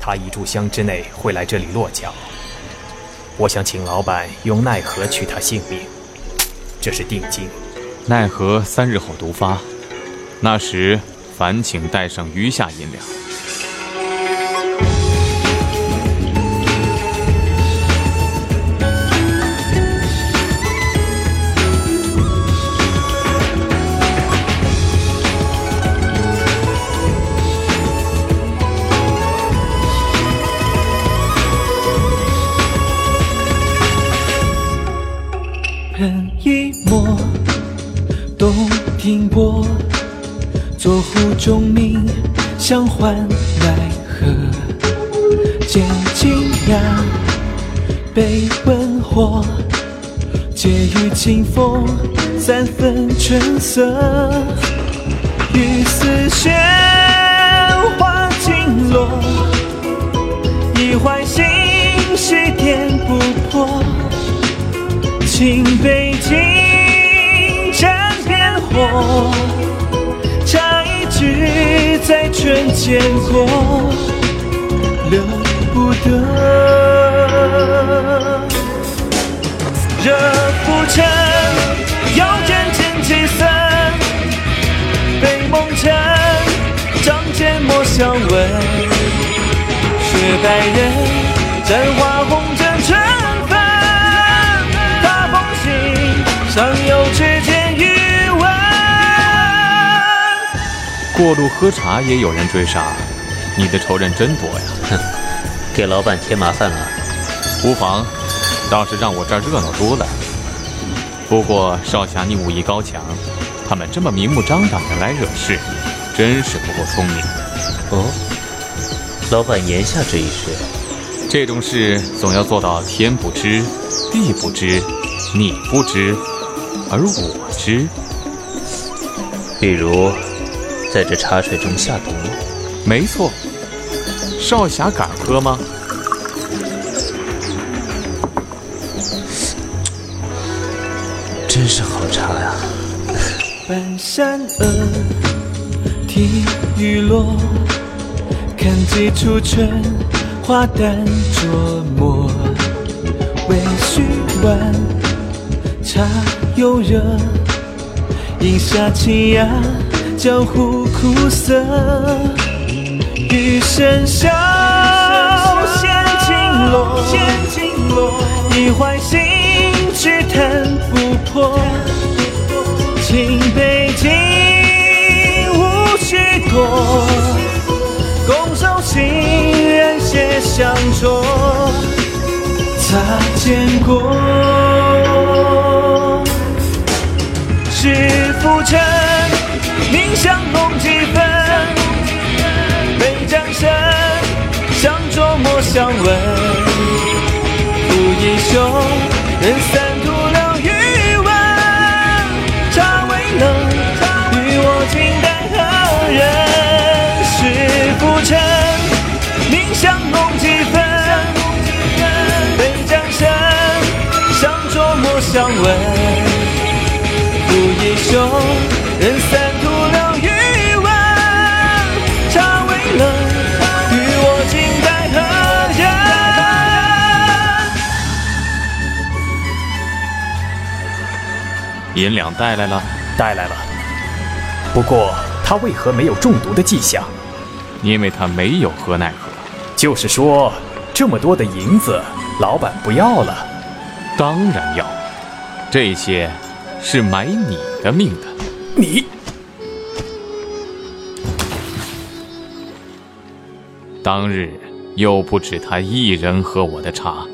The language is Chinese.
他一炷香之内会来这里落脚。我想请老板用奈何取他性命，这是定金。奈何三日后毒发，那时烦请带上余下银两。人一抹，洞庭波，坐湖中明，相唤奈何？见金崖，被温火，借雨清风，三分春色。雨丝雪花尽落，一怀心请北京沾边火，差一句在唇间过，留不得。热浮沉，遥阵阵气色，被梦沉，仗剑莫相问。雪白人，沾花红枕过路喝茶也有人追杀，你的仇人真多呀！哼，给老板添麻烦了。无妨，倒是让我这儿热闹多了。不过少侠你武艺高强，他们这么明目张胆的来惹事，真是不够聪明。哦，老板言下之意是，这种事总要做到天不知，地不知，你不知。而我知，比如在这茶水中下毒，没错。少侠敢喝吗？真是好茶呀！半山峨，听雨落，看几处春花淡琢磨，微醺晚茶。又热，饮下清雅，江湖苦涩。余生笑，闲尽落，一怀心只谈不破。情杯尽，无需多，拱手行人写相酌，擦肩过。相闻。拂衣袖，人散徒留余温。茶未冷，与我静待何人？是浮沉，凝香浓几分，杯盏深，相酌莫相闻。一袖，人散银两带来了，带来了。不过他为何没有中毒的迹象？因为他没有喝奈何。就是说，这么多的银子，老板不要了？当然要，这些。是买你的命的，你当日又不止他一人喝我的茶。